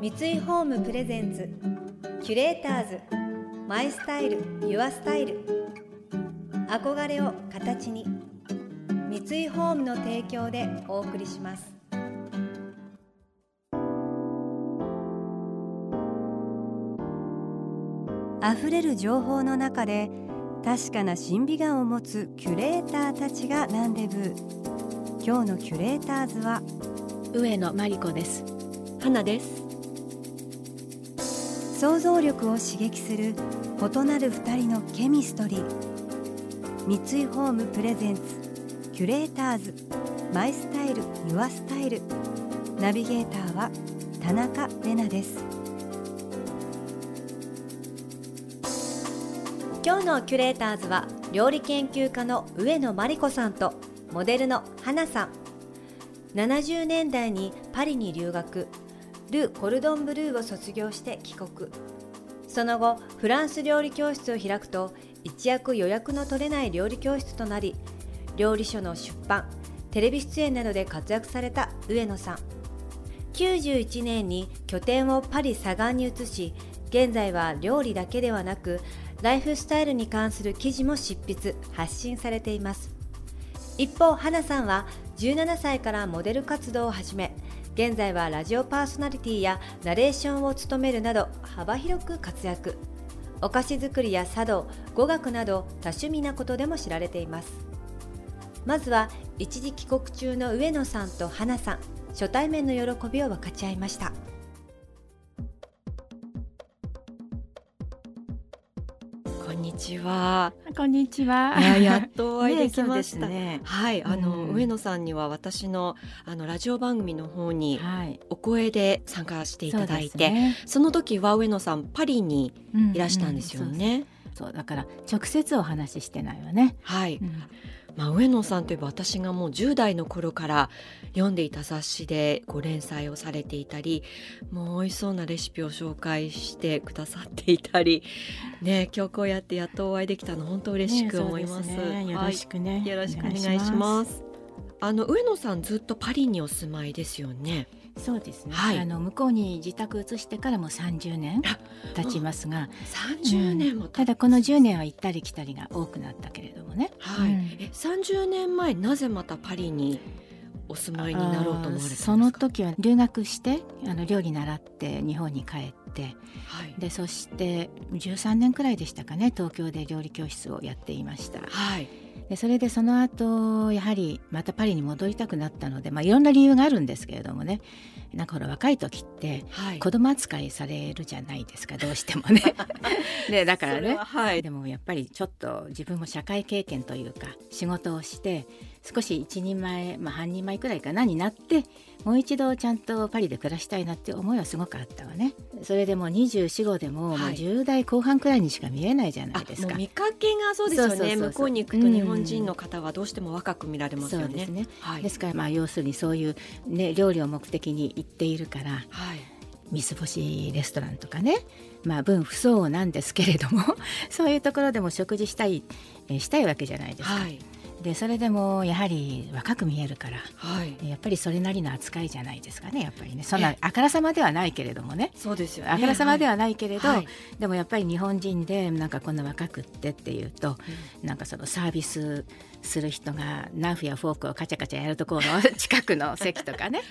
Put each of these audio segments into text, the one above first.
三井ホームプレゼンツキュレーターズマイスタイルユアスタイル。憧れを形に三井ホームの提供でお送りします。溢れる情報の中で確かな審美眼を持つキュレーターたちがランデブー。今日のキュレーターズは上野真理子です。花です想像力を刺激する異なる二人のケミストリー。三井ホームプレゼンツキュレーターズ。マイスタイルユアスタイル。ナビゲーターは田中れなです。今日のキュレーターズは料理研究家の上野真理子さんとモデルの花さん。70年代にパリに留学。ル・コルドン・ブルーを卒業して帰国。その後フランス料理教室を開くと一躍予約の取れない料理教室となり料理書の出版テレビ出演などで活躍された上野さん。91年に拠点をパリ・サガンに移し現在は料理だけではなくライフスタイルに関する記事も執筆発信されています。一方花さんは17歳からモデル活動を始め現在はラジオパーソナリティやナレーションを務めるなど幅広く活躍。お菓子作りや茶道語学など多趣味なことでも知られています。まずは一時帰国中の上野さんと花さん初対面の喜びを分かち合いました。ちは。こんにちは。やっとお会いできました。ね、はい、あの、うん上野さんには私のあのラジオ番組の方にはい。お声で参加していただいそうて、ですねその時は上野さんパリにうんいらしたんですよね。そうそうだから直接お話ししてないわね。はい、うんまあ上野さんといえば私がもう10代の頃から読んでいた雑誌でこう連載をされていたりもう美味しそうなレシピを紹介してくださっていたりね今日こうやってやっとお会いできたの本当嬉しく思います。ねすねよろしくね、はい、よろしくお願いします。あの上野さんずっとパリにお住まいですよね。そうですね。はいあの向こうに自宅移してからも30年あ経ちますが、30年も経ただこの10年は行ったり来たりが多くなったけれどもね。はい、うん。え30年前なぜまたパリにお住まいになろうと思われたんですか？その時は留学してあの料理習って日本に帰ってはい、でそして13年くらいでしたかね東京で料理教室をやっていました。はい、でそれでその後やはりまたパリに戻りたくなったので、まあ、いろんな理由があるんですけれどもね。なんかほら若い時ってはい、子供扱いされるじゃないですかどうしてもね。で だからね。ははい、でもやっぱりちょっと自分も社会経験というか仕事をして少し一人前、まあ、半人前くらいかなになってもう一度ちゃんとパリで暮らしたいなって思いはすごくあったわね。それでも2425でも,、もうはい10代後半くらいにしか見えないじゃないですか。見かけがそうですよね。向こうに行くと日本人の方はどうしても若く見られますよね。そうですね。はい、ですからまあ要するにそういう、ね、料理を目的に行っているからはい、三つ星レストランとかねまあ分不相応なんですけれども そういうところでも食事したい、えーしたいわけじゃないですか。はい、でそれでもやはり若く見えるからはい、やっぱりそれなりの扱いじゃないですかねやっぱりね。そんなえあからさまではないけれどもね。そうですよね。あからさまでははないけれど、はい。でもやっぱり日本人でなんかこんな若くってっていうと、なんかそのサービスする人がナイフやフォークをカチャカチャやるところの 近くの席とかね。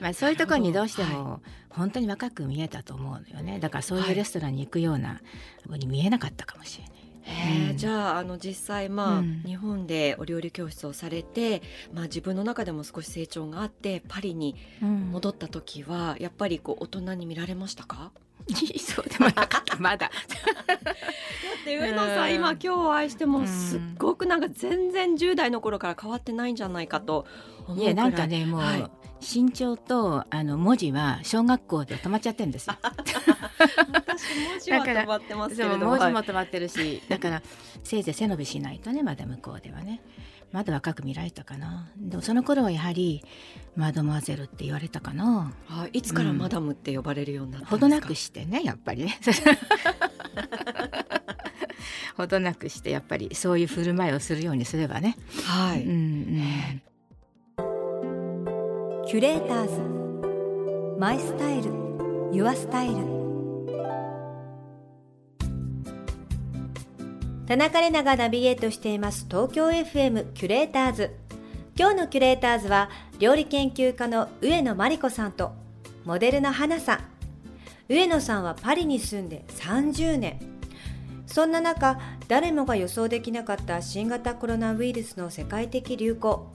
まあそういうところにどうしても本当に若く見えたと思うのよね。だからそうはい。いうレストランに行くようなふうに見えなかったかもしれない。へえうんじゃああの実際まあ、うん。日本でお料理教室をされて、まあ、自分の中でも少し成長があってパリにうん。戻った時はやっぱりこう大人に見られましたか？そうでもなかったまだ。だって上野さうん。ん今今日お会いしてうん。もすっごくなんか全然10代の頃から変わってないんじゃないかと思うい。いやなんかねもう、はい。身長とあの文字は小学校で止まっちゃってるんですよ。私文字は止まってますけども。文字もはい。止まってるし、だからせいぜい背伸びしないとねまだ向こうではねまだ若く見られたかな。でもその頃はやはりマドモアゼルって言われたかな。はい、いつからマダムって呼ばれるようになったんですか、ほどなくしてねやっぱりね。ほどなくしてやっぱりそういう振る舞いをするようにすればね、はい、うんうん。キュレーターズ。マイスタイル。Your Style 田中れながナビゲートしています東京 FM キュレーターズ。今日のキュレーターズは料理研究家の上野真理子さんとモデルの花さん。上野さんはパリに住んで30年そんな中誰もが予想できなかった新型コロナウイルスの世界的流行。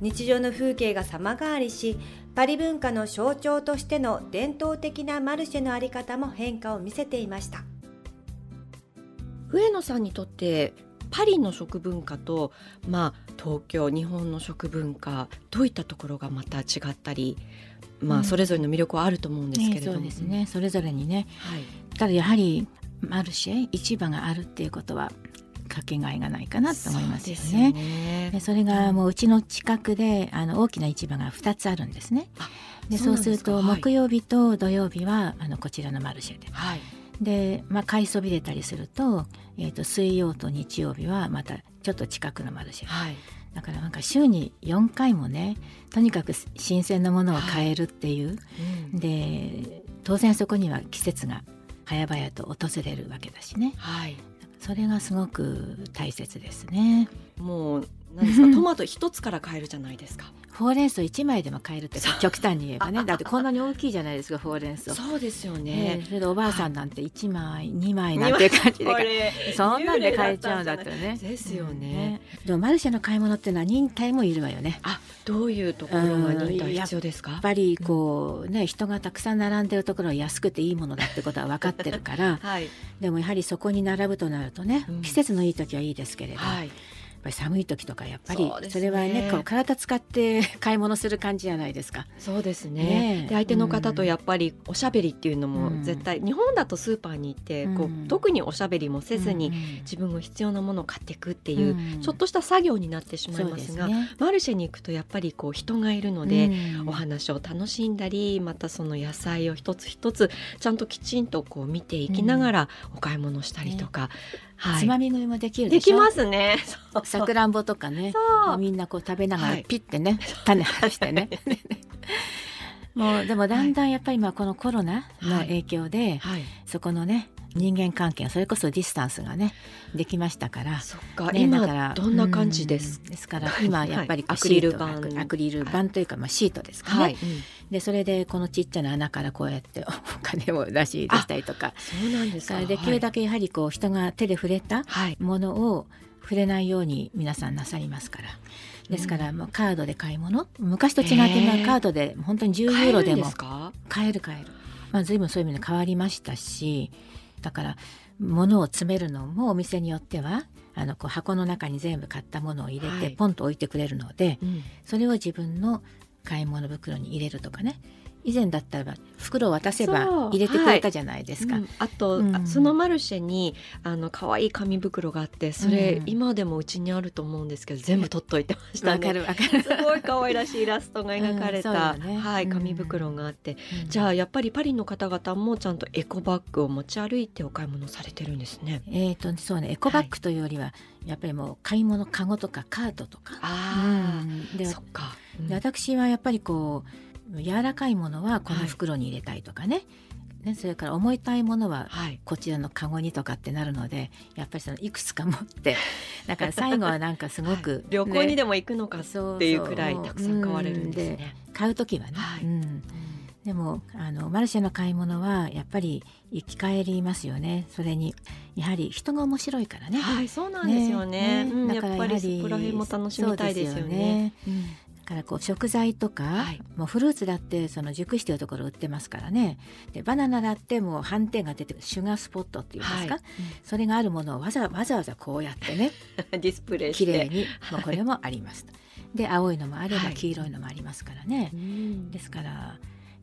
日常の風景が様変わりしパリ文化の象徴としての伝統的なマルシェの在り方も変化を見せていました。上野さんにとってパリの食文化と、まあ、東京日本の食文化どういったところがまた違ったり、まあ、うん。それぞれの魅力はあると思うんですけれども、そうですねそれぞれにね。はい、ただやはりマルシェ市場があるっていうことはかけがえがないかなと思いますよね。ね。でそれがもううちの近くであの大きな市場が2つあるんですね。でそそうすると木曜日と土曜日はあのこちらのマルシェで。はいで、まあ、買いそびれたりすると,、えー、と水曜と日曜日はまたちょっと近くのマルシェはい。だからなんか週に4回もねとにかく新鮮なものを買えるっていう、うん。で当然そこには季節が早々と訪れるわけだしね。はい。それがすごく大切ですね。もう何ですか？トマト一つから買えるじゃないですかほうれん草1枚でも買えるって極端に言えばね。だってこんなに大きいじゃないですかほうれん草。そうですよね。ね、それでおばあさんなんて1枚2枚なんていう感じでそんなんで買えちゃうんだってね。ですよね。でもマルシェの買い物ってのは忍耐もいるわよね。あどういうところが忍耐必要ですか？やっぱりこうね人がたくさん並んでるところは安くていいものだってことは分かってるから。はい。でもやはりそこに並ぶとなるとね、うん。季節のいい時はいいですけれど、はいぱり寒い時とかやっぱりそれはねこう体使って 買い物する感じじゃないですか。そうですね。ね。えで相手の方とやっぱりおしゃべりっていうのうん。も絶対、日本だとスーパーに行ってこう、うん。特におしゃべりもせずに、うん自分の必要なものを買っていくっていう、うん。ちょっとした作業になってしまいますがね。マルシェに行くとやっぱりこう人がいるので、うん。お話を楽しんだりまたその野菜を一つ一つちゃんときちんとこう見ていきながらお買い物したりとか、はいつまみ食いもできるできますね。さくらんぼとかねみんなこう食べながらはい。ピッてね、種外してね。もうでもだんだんやっぱり今このコロナの影響で、はい、そこのね人間関係それこそディスタンスがねできましたから。そっか、ね、だから今どんな感じです？うんですから今やっぱりアクリル板。アクリル板というかまあシートですかね、はい、うん。でそれでこのちっちゃな穴からこうやって お金を出し入れしたりとか。そうなんですか。できるだけやはりこう人が手で触れたはい、ものを触れないように皆さんなさいますから。ですからもうカードで買い物？昔と違ってへー。今カードで本当に10ユーロでも。買える買える、まあ、随分そういう意味で変わりましたしだから物を詰めるのもお店によってはあのこう箱の中に全部買ったものを入れはい。てポンと置いてくれるので、うん、それを自分の買い物袋に入れるとかね以前だったら袋を渡せば入れてくれたじゃないですか。うんあと、うんあそのマルシェにあの可愛い紙袋があってそれ、うん今でもうちにあると思うんですけど全部取っといてましたわ、ね。かるわかる。すごい可愛らしいイラストが描かれた、ねはいうん紙袋があって、うんじゃあやっぱりパリの方々もちゃんとエコバッグを持ち歩いてお買い物されてるんですね。えーとそうねエコバッグというよりは、やっぱりもう買い物カゴとかカートとか。あうんでそっか。私はやっぱりこう柔らかいものはこの袋に入れたいとかね,、ねそれから重たいものははい。こちらのカゴにとかってなるのでやっぱりそのいくつか持って だから最後はなんかすごく、旅行にねでも行くのかっそうていうくらいたくさん買われるんですうん。ね。買う時はね、はい。うん、でもあのマルシェの買い物はやっぱり生き返りますよね。それにやはり人が面白いからね。はい、そうなんですよね。うんやっだからぱりそこら辺も楽しみたいですよね。そうですよね。だからこう食材とか、はい。もうフルーツだってその熟してるところ売ってますからね。でバナナだってもう斑点が出てるシュガースポットっていうんですか、はい。それがあるものをわざわざわざこうやってね ディスプレイして。綺麗にもうこれもあります。と。で青いのもあればはい。黄色いのもありますからね、うん。ですからや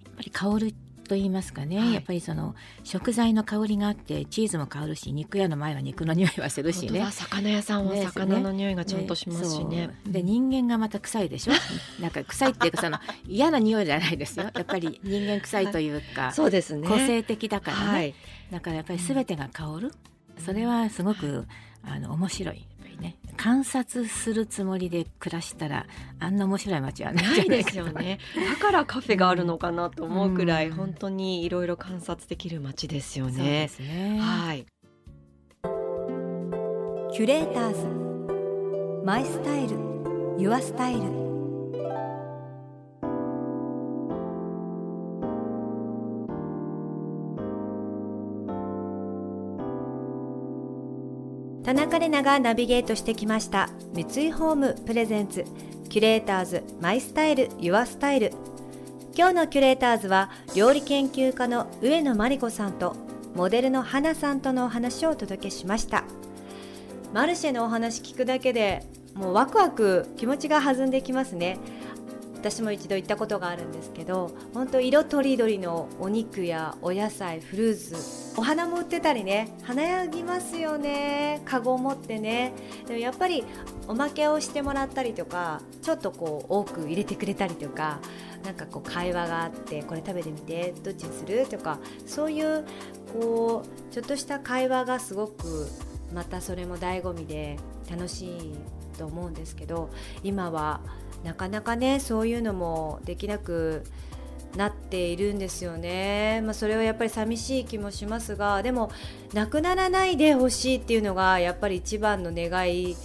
っぱり香ると言いますかね、はい。やっぱりその食材の香りがあってチーズも香るし肉屋の前は肉の匂いはするしね。魚屋さんはね。魚の匂いがちゃんとしますしね。そう。で人間がまた臭いでしょ？なんか臭いっていうかその嫌な匂いじゃないですよ。やっぱり人間臭いというか、そうですね。個性的だからね、はい。だからやっぱり全てが香る、それはすごくあの面白い観察するつもりで暮らしたらあんな面白い街はないないですよね。だからカフェがあるのかなと思うくらい、うん。本当にいろいろ観察できる街ですよそうでね。すね。はい、キュレーターズ。マイスタイル。ユアスタイル田中れながナビゲートしてきました。三井ホームプレゼンツ。キュレーターズマイスタイルユアスタイル。今日のキュレーターズは料理研究家の上野真理子さんとモデルの花さんとのお話をお届けしました。マルシェのお話聞くだけでもうワクワク気持ちが弾んできますね。私も一度行ったことがあるんですけど本当色とりどりのお肉やお野菜フルーツお花も売ってたりね華やぎますよね。カゴを持ってね。でもやっぱりおまけをしてもらったりとかちょっとこう多く入れてくれたりとかなんかこう会話があってこれ食べてみてどっちにするとかそういうこうちょっとした会話がすごくまたそれも醍醐味で楽しいと思うんですけど今はなかなかねそういうのもできなくなっているんですよね、まあ、それはやっぱり寂しい気もしますがでもなくならないでほしいっていうのがやっぱり一番の願い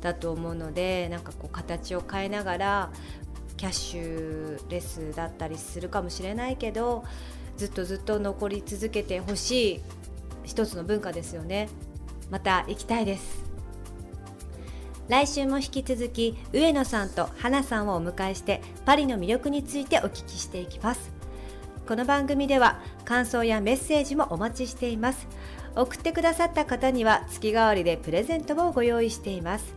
だと思うのでなんかこう形を変えながらキャッシュレスだったりするかもしれないけどずっとずっと残り続けてほしい一つの文化ですよね。また行きたいです。来週も引き続き上野さんと花さんをお迎えしてパリの魅力についてお聞きしていきます。この番組では感想やメッセージもお待ちしています。送ってくださった方には月替わりでプレゼントをご用意しています。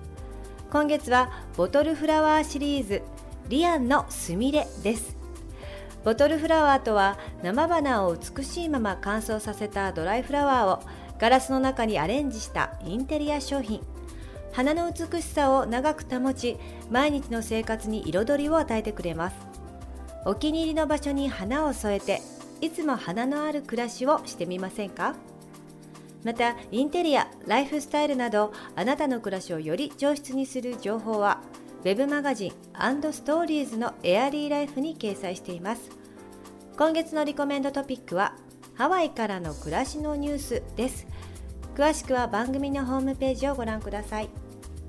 今月はボトルフラワーシリーズリアンのすみれです。ボトルフラワーとは生花を美しいまま乾燥させたドライフラワーをガラスの中にアレンジしたインテリア商品。花の美しさを長く保ち毎日の生活に彩りを与えてくれます。お気に入りの場所に花を添えていつも花のある暮らしをしてみませんか？またインテリアライフスタイルなどあなたの暮らしをより上質にする情報は Web マガジンストーリーズのエアリーライフに掲載しています。今月のリコメンドトピックはハワイからの暮らしのニュースです。詳しくは番組のホームページをご覧ください。